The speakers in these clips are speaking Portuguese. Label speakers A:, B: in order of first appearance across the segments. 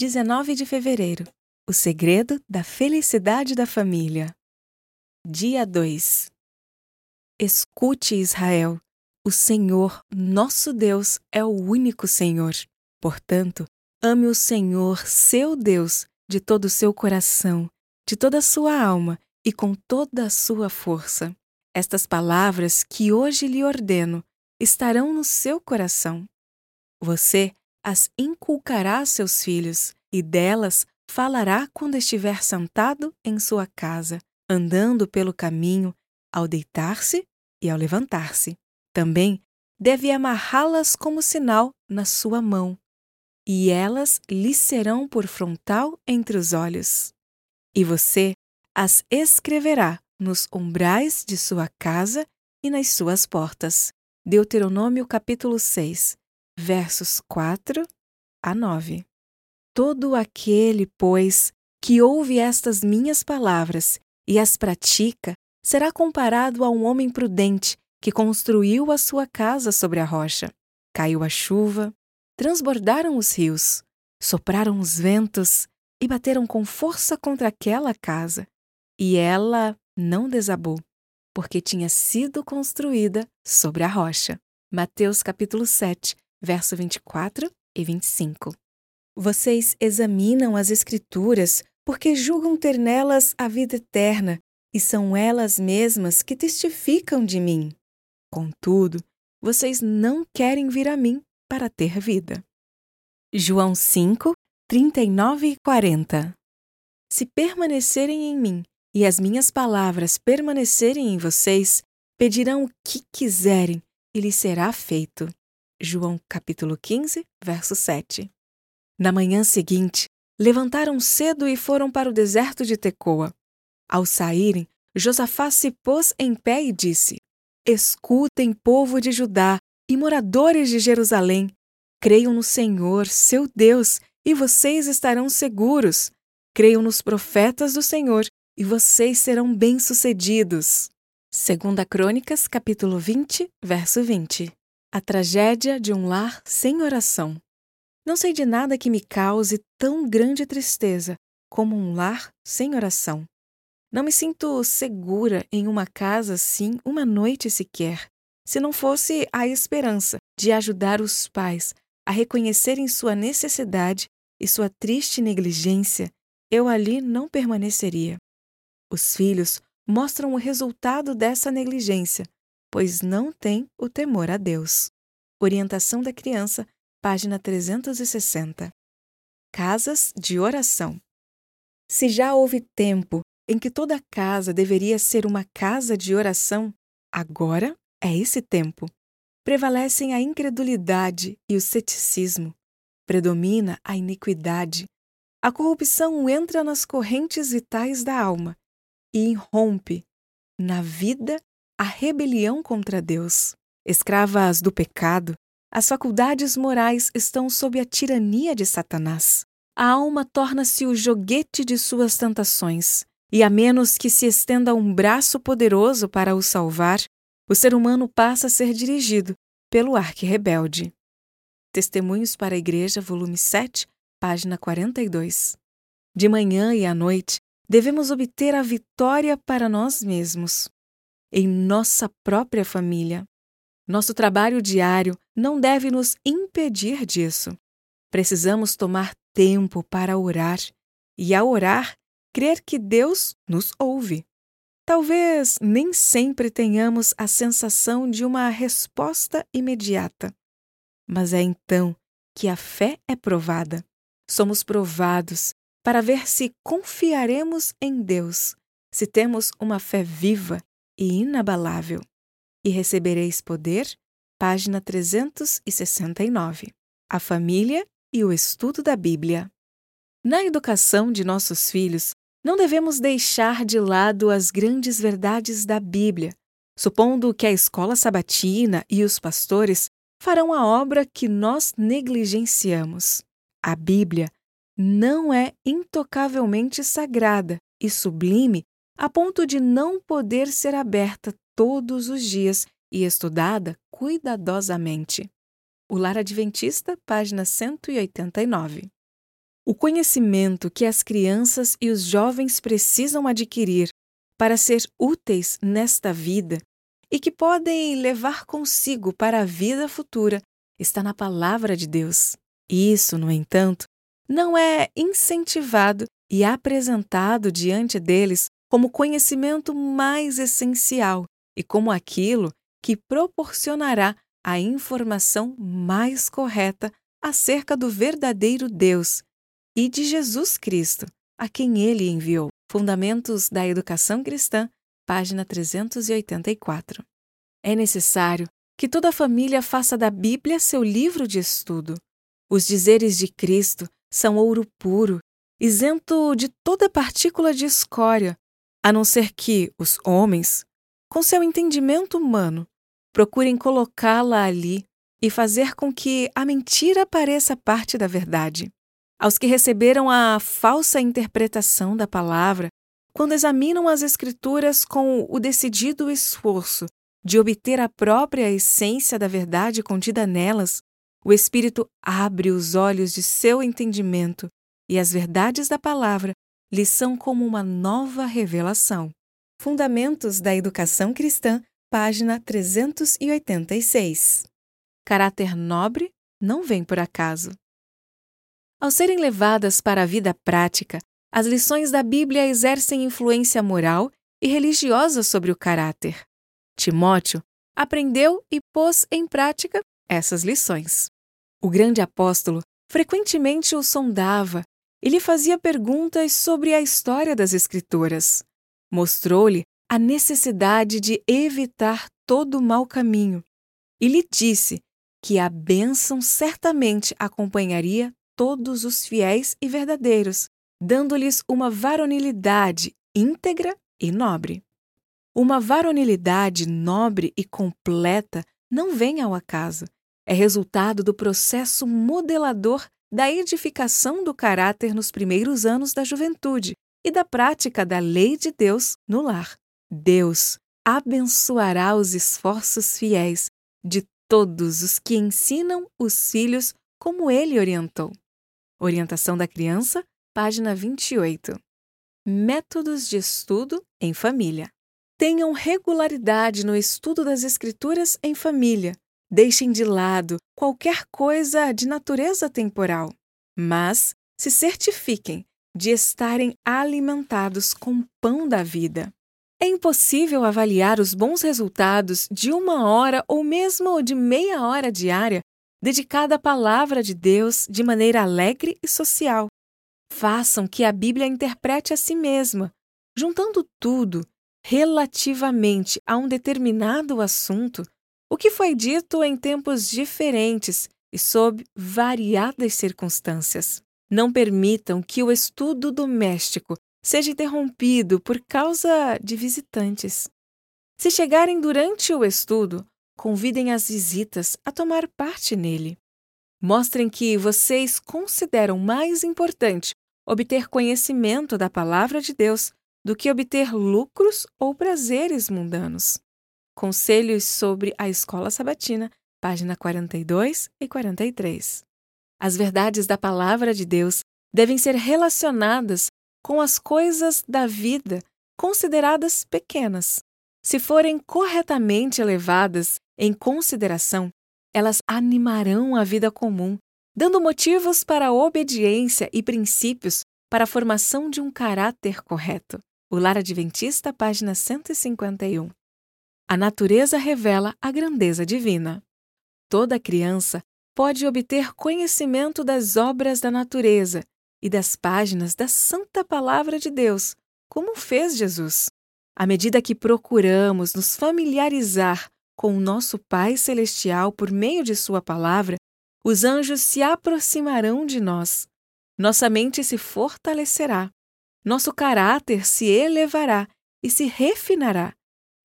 A: 19 de fevereiro O segredo da felicidade da família. Dia 2 Escute, Israel. O Senhor, nosso Deus, é o único Senhor. Portanto, ame o Senhor, seu Deus, de todo o seu coração, de toda a sua alma e com toda a sua força. Estas palavras que hoje lhe ordeno estarão no seu coração. Você as inculcará a seus filhos, e delas falará quando estiver sentado em sua casa, andando pelo caminho, ao deitar-se e ao levantar-se. Também deve amarrá-las como sinal na sua mão, e elas lhe serão por frontal entre os olhos. E você as escreverá nos umbrais de sua casa e nas suas portas. Deuteronômio capítulo 6, versos 4 a 9. Todo aquele, pois, que ouve estas minhas palavras e as pratica, será comparado a um homem prudente que construiu a sua casa sobre a rocha. Caiu a chuva, transbordaram os rios, sopraram os ventos e bateram com força contra aquela casa, e ela não desabou, porque tinha sido construída sobre a rocha. Mateus capítulo 7, verso 24 e 25. Vocês examinam as Escrituras porque julgam ter nelas a vida eterna, e são elas mesmas que testificam de mim. Contudo, vocês não querem vir a mim para ter vida. João 5, 39 e 40 Se permanecerem em mim e as minhas palavras permanecerem em vocês, pedirão o que quiserem e lhes será feito. João capítulo 15, verso 7. Na manhã seguinte, levantaram cedo e foram para o deserto de Tecoa. Ao saírem, Josafá se pôs em pé e disse: Escutem, povo de Judá e moradores de Jerusalém, creiam no Senhor, seu Deus, e vocês estarão seguros. Creiam nos profetas do Senhor, e vocês serão bem-sucedidos. Segunda Crônicas, capítulo 20, verso 20. A tragédia de um lar sem oração. Não sei de nada que me cause tão grande tristeza como um lar sem oração. Não me sinto segura em uma casa assim uma noite sequer, se não fosse a esperança de ajudar os pais a reconhecerem sua necessidade e sua triste negligência, eu ali não permaneceria. Os filhos mostram o resultado dessa negligência pois não tem o temor a Deus. Orientação da criança, página 360. Casas de oração. Se já houve tempo em que toda casa deveria ser uma casa de oração, agora é esse tempo. Prevalecem a incredulidade e o ceticismo. Predomina a iniquidade. A corrupção entra nas correntes vitais da alma e irrompe na vida a rebelião contra Deus. Escravas do pecado, as faculdades morais estão sob a tirania de Satanás. A alma torna-se o joguete de suas tentações, e a menos que se estenda um braço poderoso para o salvar, o ser humano passa a ser dirigido pelo arque-rebelde. Testemunhos para a Igreja, volume 7, página 42. De manhã e à noite, devemos obter a vitória para nós mesmos em nossa própria família. Nosso trabalho diário não deve nos impedir disso. Precisamos tomar tempo para orar e, ao orar, crer que Deus nos ouve. Talvez nem sempre tenhamos a sensação de uma resposta imediata, mas é então que a fé é provada. Somos provados para ver se confiaremos em Deus, se temos uma fé viva e inabalável. E recebereis poder, página 369. A família e o estudo da Bíblia. Na educação de nossos filhos, não devemos deixar de lado as grandes verdades da Bíblia, supondo que a escola sabatina e os pastores farão a obra que nós negligenciamos. A Bíblia não é intocavelmente sagrada e sublime a ponto de não poder ser aberta todos os dias e estudada cuidadosamente. O Lar Adventista, página 189. O conhecimento que as crianças e os jovens precisam adquirir para ser úteis nesta vida e que podem levar consigo para a vida futura está na palavra de Deus. Isso, no entanto, não é incentivado e apresentado diante deles como conhecimento mais essencial e como aquilo que proporcionará a informação mais correta acerca do verdadeiro Deus e de Jesus Cristo, a quem ele enviou. Fundamentos da Educação Cristã, página 384. É necessário que toda família faça da Bíblia seu livro de estudo. Os dizeres de Cristo são ouro puro, isento de toda partícula de escória, a não ser que os homens, com seu entendimento humano, procurem colocá-la ali e fazer com que a mentira pareça parte da verdade. Aos que receberam a falsa interpretação da palavra, quando examinam as Escrituras com o decidido esforço de obter a própria essência da verdade contida nelas, o Espírito abre os olhos de seu entendimento e as verdades da palavra lhes são como uma nova revelação. Fundamentos da Educação Cristã, página 386. Caráter nobre não vem por acaso. Ao serem levadas para a vida prática, as lições da Bíblia exercem influência moral e religiosa sobre o caráter. Timóteo aprendeu e pôs em prática essas lições. O grande apóstolo frequentemente o sondava e lhe fazia perguntas sobre a história das Escrituras. Mostrou-lhe a necessidade de evitar todo o mau caminho e lhe disse que a bênção certamente acompanharia todos os fiéis e verdadeiros, dando-lhes uma varonilidade íntegra e nobre. Uma varonilidade nobre e completa não vem ao acaso, é resultado do processo modelador da edificação do caráter nos primeiros anos da juventude e da prática da lei de Deus no lar. Deus abençoará os esforços fiéis de todos os que ensinam os filhos como ele orientou. Orientação da Criança, página 28. Métodos de estudo em família. Tenham regularidade no estudo das Escrituras em família. Deixem de lado qualquer coisa de natureza temporal, mas se certifiquem de estarem alimentados com pão da vida. É impossível avaliar os bons resultados de uma hora ou mesmo de meia hora diária dedicada à palavra de Deus de maneira alegre e social. Façam que a Bíblia interprete a si mesma, juntando tudo relativamente a um determinado assunto, o que foi dito em tempos diferentes e sob variadas circunstâncias. Não permitam que o estudo doméstico seja interrompido por causa de visitantes. Se chegarem durante o estudo, convidem as visitas a tomar parte nele. Mostrem que vocês consideram mais importante obter conhecimento da palavra de Deus do que obter lucros ou prazeres mundanos. Conselhos sobre a Escola Sabatina, página 42 e 43. As verdades da palavra de Deus devem ser relacionadas com as coisas da vida consideradas pequenas. Se forem corretamente levadas em consideração, elas animarão a vida comum, dando motivos para a obediência e princípios para a formação de um caráter correto. O Lar Adventista, página 151. A natureza revela a grandeza divina. Toda criança pode obter conhecimento das obras da natureza e das páginas da Santa Palavra de Deus, como fez Jesus. À medida que procuramos nos familiarizar com o nosso Pai Celestial por meio de Sua palavra, os anjos se aproximarão de nós. Nossa mente se fortalecerá, nosso caráter se elevará e se refinará,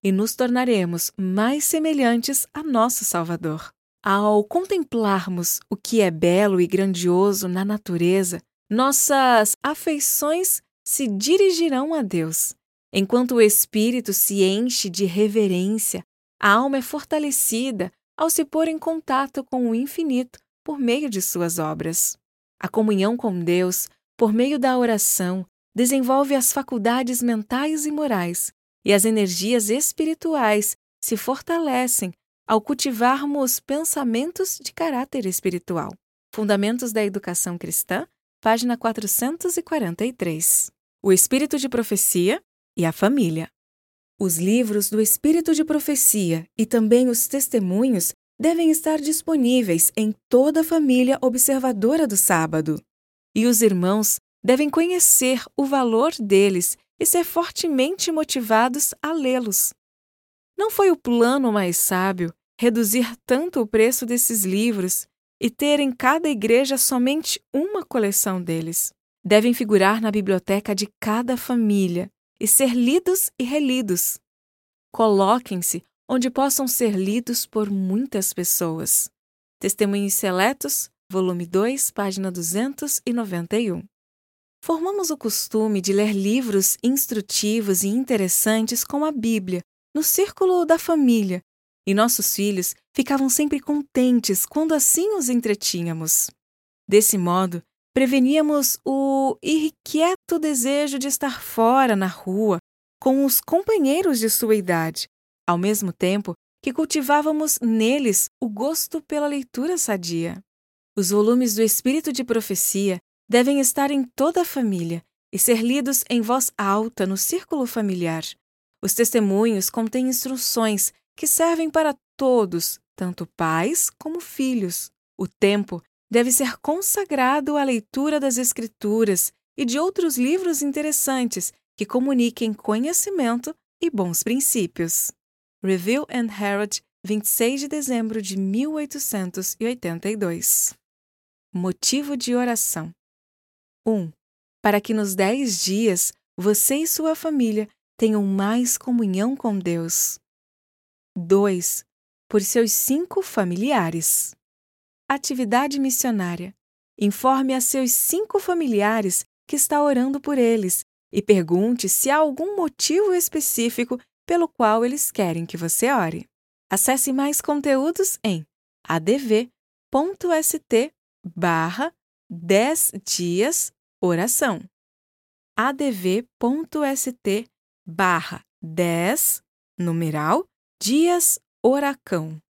A: e nos tornaremos mais semelhantes a nosso Salvador. Ao contemplarmos o que é belo e grandioso na natureza, nossas afeições se dirigirão a Deus. Enquanto o espírito se enche de reverência, a alma é fortalecida ao se pôr em contato com o infinito por meio de suas obras. A comunhão com Deus por meio da oração, desenvolve as faculdades mentais e morais, e as energias espirituais se fortalecem ao cultivarmos pensamentos de caráter espiritual. Fundamentos da Educação Cristã, página 443. O Espírito de Profecia e a Família. Os livros do Espírito de Profecia e também os testemunhos devem estar disponíveis em toda a família observadora do sábado. E os irmãos devem conhecer o valor deles e ser fortemente motivados a lê-los. Não foi o plano mais sábio reduzir tanto o preço desses livros e ter em cada igreja somente uma coleção deles. Devem figurar na biblioteca de cada família e ser lidos e relidos. Coloquem-se onde possam ser lidos por muitas pessoas. Testemunhos Seletos, volume 2, página 291. Formamos o costume de ler livros instrutivos e interessantes como a Bíblia, no círculo da família, e nossos filhos ficavam sempre contentes quando assim os entretínhamos. Desse modo, preveníamos o irrequieto desejo de estar fora na rua com os companheiros de sua idade, ao mesmo tempo que cultivávamos neles o gosto pela leitura sadia. Os volumes do Espírito de Profecia devem estar em toda a família e ser lidos em voz alta no círculo familiar. Os testemunhos contêm instruções que servem para todos, tanto pais como filhos. O tempo deve ser consagrado à leitura das Escrituras e de outros livros interessantes que comuniquem conhecimento e bons princípios. Review and Herald, 26 de dezembro de 1882. Motivo de oração: 1. Para que nos dez dias você e sua família tenham mais comunhão com Deus. 2. Por seus cinco familiares. Atividade missionária. Informe a seus cinco familiares que está orando por eles e pergunte se há algum motivo específico pelo qual eles querem que você ore. Acesse mais conteúdos em adv.st 10 dias oração. adv.st barra 10 numeral dias oracão.